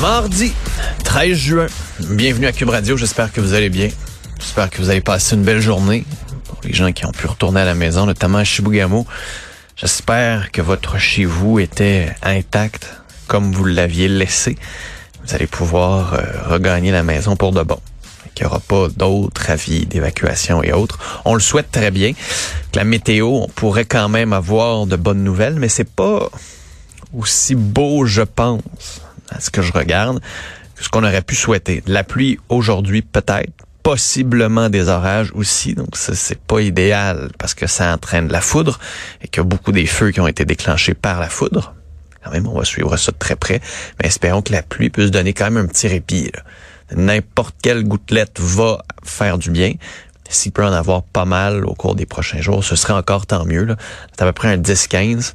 Mardi 13 juin. Bienvenue à Cube Radio. J'espère que vous allez bien. J'espère que vous avez passé une belle journée. Pour les gens qui ont pu retourner à la maison, notamment à Chibougamau, j'espère que votre chez vous était intact comme vous l'aviez laissé. Vous allez pouvoir euh, regagner la maison pour de bon. Qu'il n'y aura pas d'autres avis d'évacuation et autres. On le souhaite très bien. La météo, on pourrait quand même avoir de bonnes nouvelles, mais c'est pas aussi beau, je pense, à ce que je regarde, que ce qu'on aurait pu souhaiter. La pluie aujourd'hui, peut-être. Possiblement des orages aussi, donc c'est pas idéal parce que ça entraîne la foudre et a beaucoup des feux qui ont été déclenchés par la foudre. Quand même, on va suivre ça de très près, mais espérons que la pluie puisse donner quand même un petit répit. N'importe quelle gouttelette va faire du bien. S'il peut en avoir pas mal au cours des prochains jours, ce serait encore tant mieux. C'est à peu près un 10-15.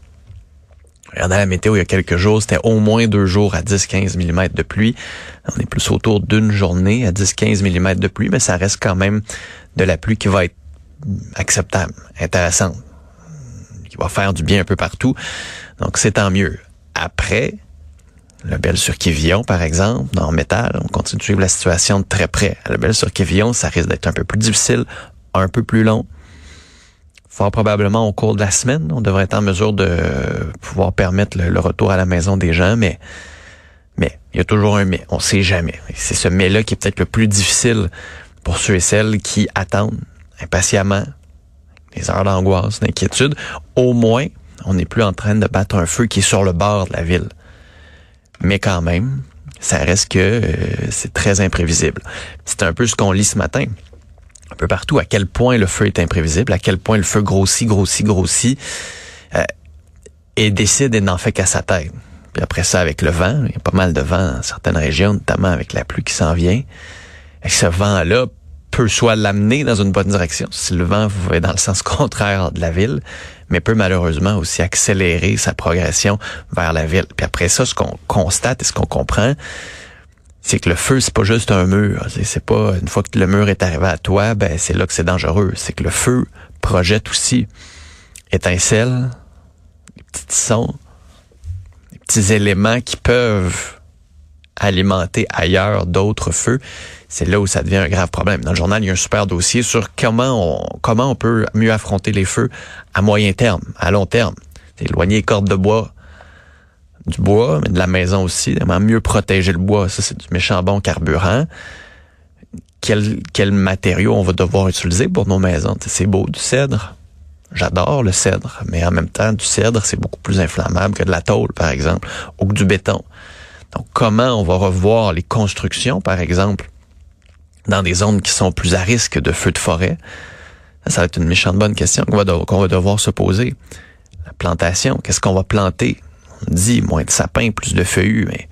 Regardez la météo il y a quelques jours, c'était au moins deux jours à 10-15 mm de pluie. On est plus autour d'une journée à 10-15 mm de pluie, mais ça reste quand même de la pluie qui va être acceptable, intéressante, qui va faire du bien un peu partout. Donc c'est tant mieux. Après, le bel sur Quévillon, par exemple, dans métal, on continue de suivre la situation de très près. Le bel sur Quévillon, ça risque d'être un peu plus difficile, un peu plus long fort probablement au cours de la semaine, on devrait être en mesure de pouvoir permettre le, retour à la maison des gens, mais mais il y a toujours un mais, on sait jamais. C'est ce mais-là qui est peut-être le plus difficile pour ceux et celles qui attendent impatiemment les heures d'angoisse, d'inquiétude. Au moins, on n'est plus en train de battre un feu qui est sur le bord de la ville. Mais quand même, ça reste que euh, c'est très imprévisible. C'est un peu ce qu'on lit ce matin un peu partout à quel point le feu est imprévisible, à quel point le feu grossit, grossit, grossit, euh, et décide et n'en fait qu'à sa tête. Puis après ça, avec le vent, il y a pas mal de vent dans certaines régions, notamment avec la pluie qui s'en vient. Et ce vent-là peut soit l'amener dans une bonne direction, si le vent va dans le sens contraire de la ville, mais peut malheureusement aussi accélérer sa progression vers la ville. Puis après ça, ce qu'on constate et ce qu'on comprend, c'est que le feu, c'est pas juste un mur. C'est pas une fois que le mur est arrivé à toi, ben c'est là que c'est dangereux. C'est que le feu projette aussi étincelles, des petits sons, des petits éléments qui peuvent alimenter ailleurs d'autres feux. C'est là où ça devient un grave problème. Dans le journal, il y a un super dossier sur comment on, comment on peut mieux affronter les feux à moyen terme, à long terme. Éloigner les cordes de bois du bois, mais de la maison aussi, mieux protéger le bois. Ça, c'est du méchant bon carburant. Quel, quel matériau on va devoir utiliser pour nos maisons? C'est beau, du cèdre. J'adore le cèdre, mais en même temps, du cèdre, c'est beaucoup plus inflammable que de la tôle, par exemple, ou que du béton. Donc, comment on va revoir les constructions, par exemple, dans des zones qui sont plus à risque de feux de forêt? Ça va être une méchante bonne question qu'on va, qu'on va devoir se poser. La plantation, qu'est-ce qu'on va planter? Dit moins de sapins, plus de feuillus, mais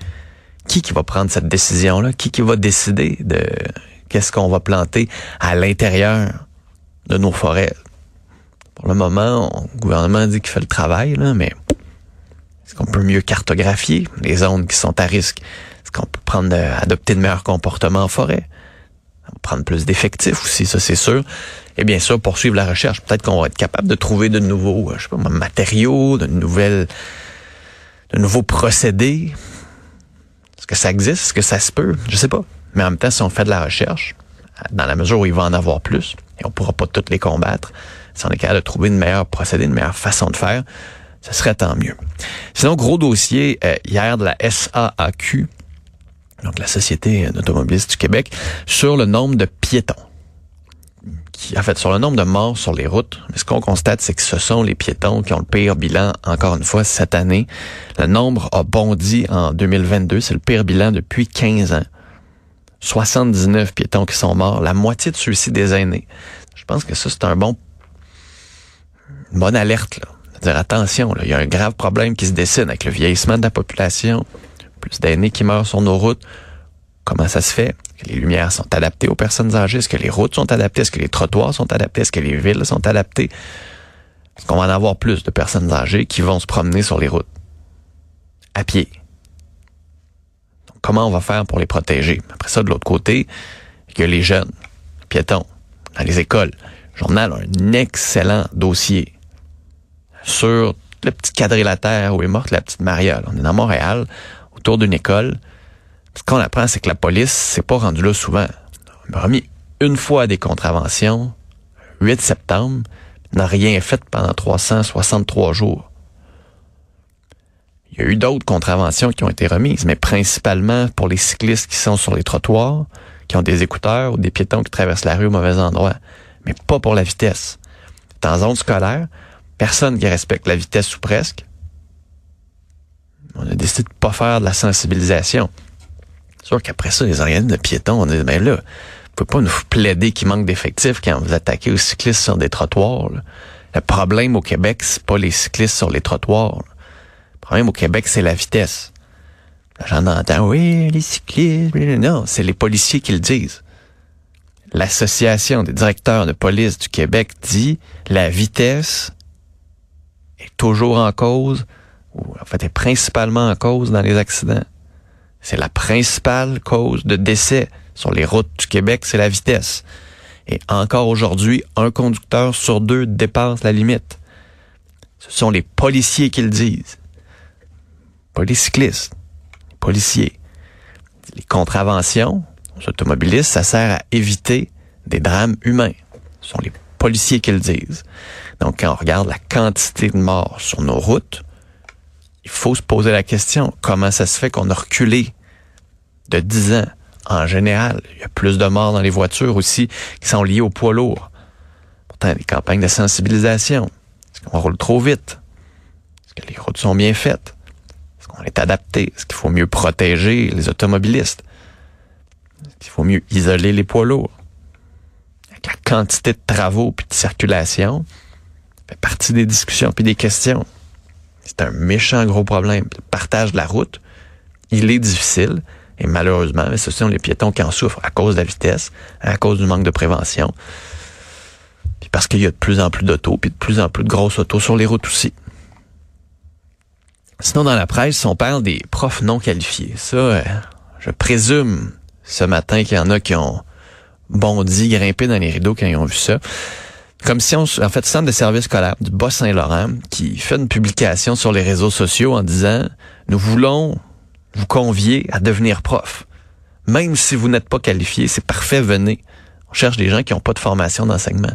qui qui va prendre cette décision-là? Qui qui va décider de qu'est-ce qu'on va planter à l'intérieur de nos forêts? Pour le moment, le gouvernement dit qu'il fait le travail, mais est-ce qu'on peut mieux cartographier les zones qui sont à risque? Est-ce qu'on peut prendre, adopter de meilleurs comportements en forêt? prendre plus d'effectifs aussi, ça c'est sûr. Et bien sûr, poursuivre la recherche. Peut-être qu'on va être capable de trouver de nouveaux, je sais pas, matériaux, de nouvelles de nouveaux procédés? Est-ce que ça existe? Est-ce que ça se peut? Je sais pas. Mais en même temps, si on fait de la recherche, dans la mesure où il va en avoir plus, et on pourra pas toutes les combattre, si on est capable de trouver une meilleure procédé, une meilleure façon de faire, ce serait tant mieux. Sinon, gros dossier euh, hier de la SAAQ, donc la Société d'automobilistes du Québec, sur le nombre de piétons en fait, sur le nombre de morts sur les routes, ce qu'on constate, c'est que ce sont les piétons qui ont le pire bilan, encore une fois, cette année. Le nombre a bondi en 2022. C'est le pire bilan depuis 15 ans. 79 piétons qui sont morts, la moitié de ceux-ci des aînés. Je pense que ça, c'est un bon, une bonne alerte, là. dire attention, là, il y a un grave problème qui se dessine avec le vieillissement de la population, plus d'aînés qui meurent sur nos routes. Comment ça se fait? Que les lumières sont adaptées aux personnes âgées? Est-ce que les routes sont adaptées? Est-ce que les trottoirs sont adaptés? Est-ce que les villes sont adaptées? Est-ce qu'on va en avoir plus de personnes âgées qui vont se promener sur les routes? À pied. Comment on va faire pour les protéger? Après ça, de l'autre côté, il y a les jeunes, piétons, dans les écoles. Le journal un excellent dossier sur le petit quadrilatère où est morte la petite Maria. On est dans Montréal, autour d'une école. Ce qu'on apprend, c'est que la police s'est pas rendue là souvent. On m'a remis une fois des contraventions, 8 septembre, n'a rien fait pendant 363 jours. Il y a eu d'autres contraventions qui ont été remises, mais principalement pour les cyclistes qui sont sur les trottoirs, qui ont des écouteurs ou des piétons qui traversent la rue au mauvais endroit, mais pas pour la vitesse. Dans zone scolaire, personne qui respecte la vitesse ou presque. On a décidé de pas faire de la sensibilisation. C'est sûr qu'après ça, les organismes de piétons, on dit, ben là, vous pouvez pas nous plaider qu'il manque d'effectifs quand vous attaquez aux cyclistes sur des trottoirs. Le problème au Québec, c'est pas les cyclistes sur les trottoirs. Le problème au Québec, c'est la vitesse. J'en entends, oui, les cyclistes, non, c'est les policiers qui le disent. L'Association des directeurs de police du Québec dit la vitesse est toujours en cause, ou en fait est principalement en cause dans les accidents. C'est la principale cause de décès sur les routes du Québec, c'est la vitesse. Et encore aujourd'hui, un conducteur sur deux dépasse la limite. Ce sont les policiers qui le disent. Pas policiers. Les contraventions aux automobilistes, ça sert à éviter des drames humains. Ce sont les policiers qui le disent. Donc, quand on regarde la quantité de morts sur nos routes, il faut se poser la question, comment ça se fait qu'on a reculé de 10 ans? En général, il y a plus de morts dans les voitures aussi qui sont liées au poids lourd. Pourtant, des campagnes de sensibilisation. Est-ce qu'on roule trop vite? Est-ce que les routes sont bien faites? Est-ce qu'on est adapté? Est-ce qu'il faut mieux protéger les automobilistes? Est-ce qu'il faut mieux isoler les poids lourds? Avec la quantité de travaux puis de circulation, fait partie des discussions puis des questions. C'est un méchant gros problème. Le partage de la route, il est difficile. Et malheureusement, ce sont les piétons qui en souffrent à cause de la vitesse, à cause du manque de prévention. Puis parce qu'il y a de plus en plus d'autos, puis de plus en plus de grosses autos sur les routes aussi. Sinon, dans la presse, on parle des profs non qualifiés. Ça, euh, je présume ce matin qu'il y en a qui ont bondi, grimpé dans les rideaux quand ils ont vu ça. Comme si on, en fait, Centre de services scolaires du Bas-Saint-Laurent qui fait une publication sur les réseaux sociaux en disant, nous voulons vous convier à devenir prof. Même si vous n'êtes pas qualifié, c'est parfait, venez. On cherche des gens qui n'ont pas de formation d'enseignement.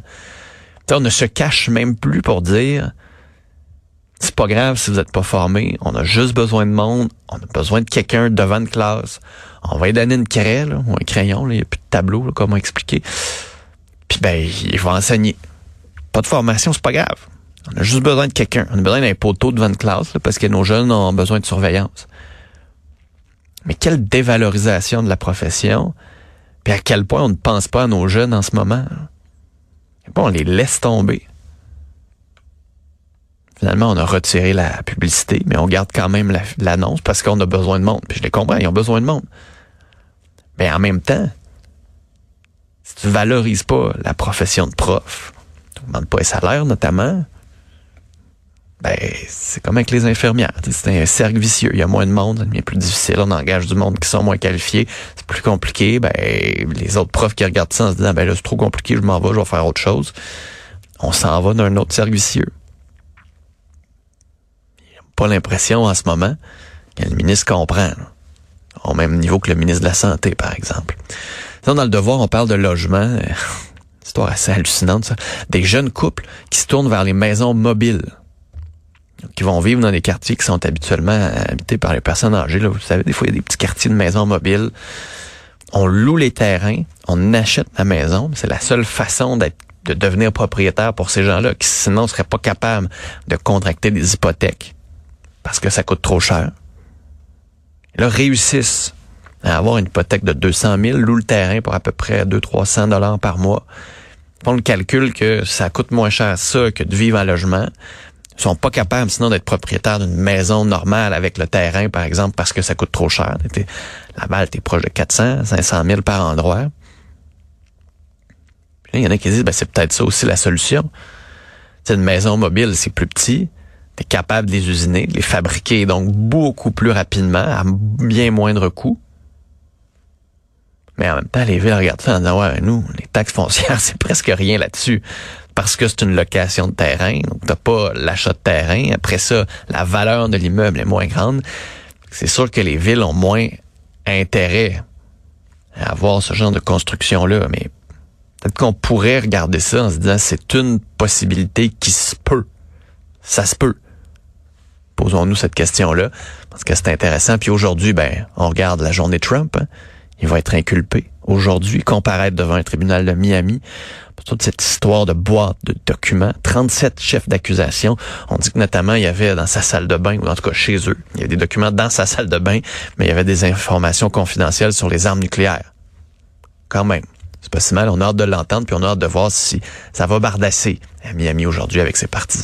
On ne se cache même plus pour dire c'est pas grave si vous n'êtes pas formé, on a juste besoin de monde, on a besoin de quelqu'un devant une classe. On va lui donner une craie ou un crayon, il n'y a plus de tableau, là, comment expliquer. Puis ben, il va enseigner. Pas de formation, c'est pas grave. On a juste besoin de quelqu'un. On a besoin d'un poteau devant une classe parce que nos jeunes ont besoin de surveillance. Mais quelle dévalorisation de la profession, puis à quel point on ne pense pas à nos jeunes en ce moment. Bon, on les laisse tomber. Finalement, on a retiré la publicité, mais on garde quand même l'annonce parce qu'on a besoin de monde. Puis je les comprends, ils ont besoin de monde. Mais en même temps, si tu valorises pas la profession de prof, demandes pas un salaire notamment, ben, c'est comme avec les infirmières. C'est un cercle vicieux. Il y a moins de monde, ça devient plus difficile. On engage du monde qui sont moins qualifiés. C'est plus compliqué. Ben, les autres profs qui regardent ça en se disant, ben là, c'est trop compliqué, je m'en vais, je vais faire autre chose. On s'en va d'un autre cercle vicieux. Pas l'impression en ce moment que le ministre comprend. Au même niveau que le ministre de la Santé, par exemple. dans le devoir, on parle de logement. Assez hallucinante, ça. Des jeunes couples qui se tournent vers les maisons mobiles qui vont vivre dans des quartiers qui sont habituellement habités par les personnes âgées. Vous savez, des fois, il y a des petits quartiers de maisons mobiles. On loue les terrains, on achète la maison. C'est la seule façon d'être de devenir propriétaire pour ces gens-là qui sinon ne seraient pas capables de contracter des hypothèques parce que ça coûte trop cher. Et là, réussissent à avoir une hypothèque de 200 000, louent le terrain pour à peu près 200-300 dollars par mois. Font le calcul que ça coûte moins cher ça que de vivre en logement Ils sont pas capables sinon d'être propriétaires d'une maison normale avec le terrain, par exemple, parce que ça coûte trop cher. La balle, t'es proche de 400, 500 000 par endroit. il y en a qui disent, ben, c'est peut-être ça aussi la solution. C'est une maison mobile, c'est plus petit. T'es capable de les usiner, de les fabriquer donc beaucoup plus rapidement, à bien moindre coût. Mais en même temps, les villes regardent ça en disant, ouais, nous, les taxes foncières, c'est presque rien là-dessus. Parce que c'est une location de terrain, donc t'as pas l'achat de terrain. Après ça, la valeur de l'immeuble est moins grande. C'est sûr que les villes ont moins intérêt à avoir ce genre de construction-là, mais peut-être qu'on pourrait regarder ça en se disant, c'est une possibilité qui se peut. Ça se peut. Posons-nous cette question-là, parce que c'est intéressant. Puis aujourd'hui, ben, on regarde la journée Trump. Hein il va être inculpé aujourd'hui, comparaître devant un tribunal de Miami pour toute cette histoire de boîte de documents. 37 chefs d'accusation. On dit que notamment, il y avait dans sa salle de bain, ou en tout cas chez eux, il y avait des documents dans sa salle de bain, mais il y avait des informations confidentielles sur les armes nucléaires. Quand même. C'est pas si mal. On a hâte de l'entendre, puis on a hâte de voir si ça va bardasser à Miami aujourd'hui avec ses partisans.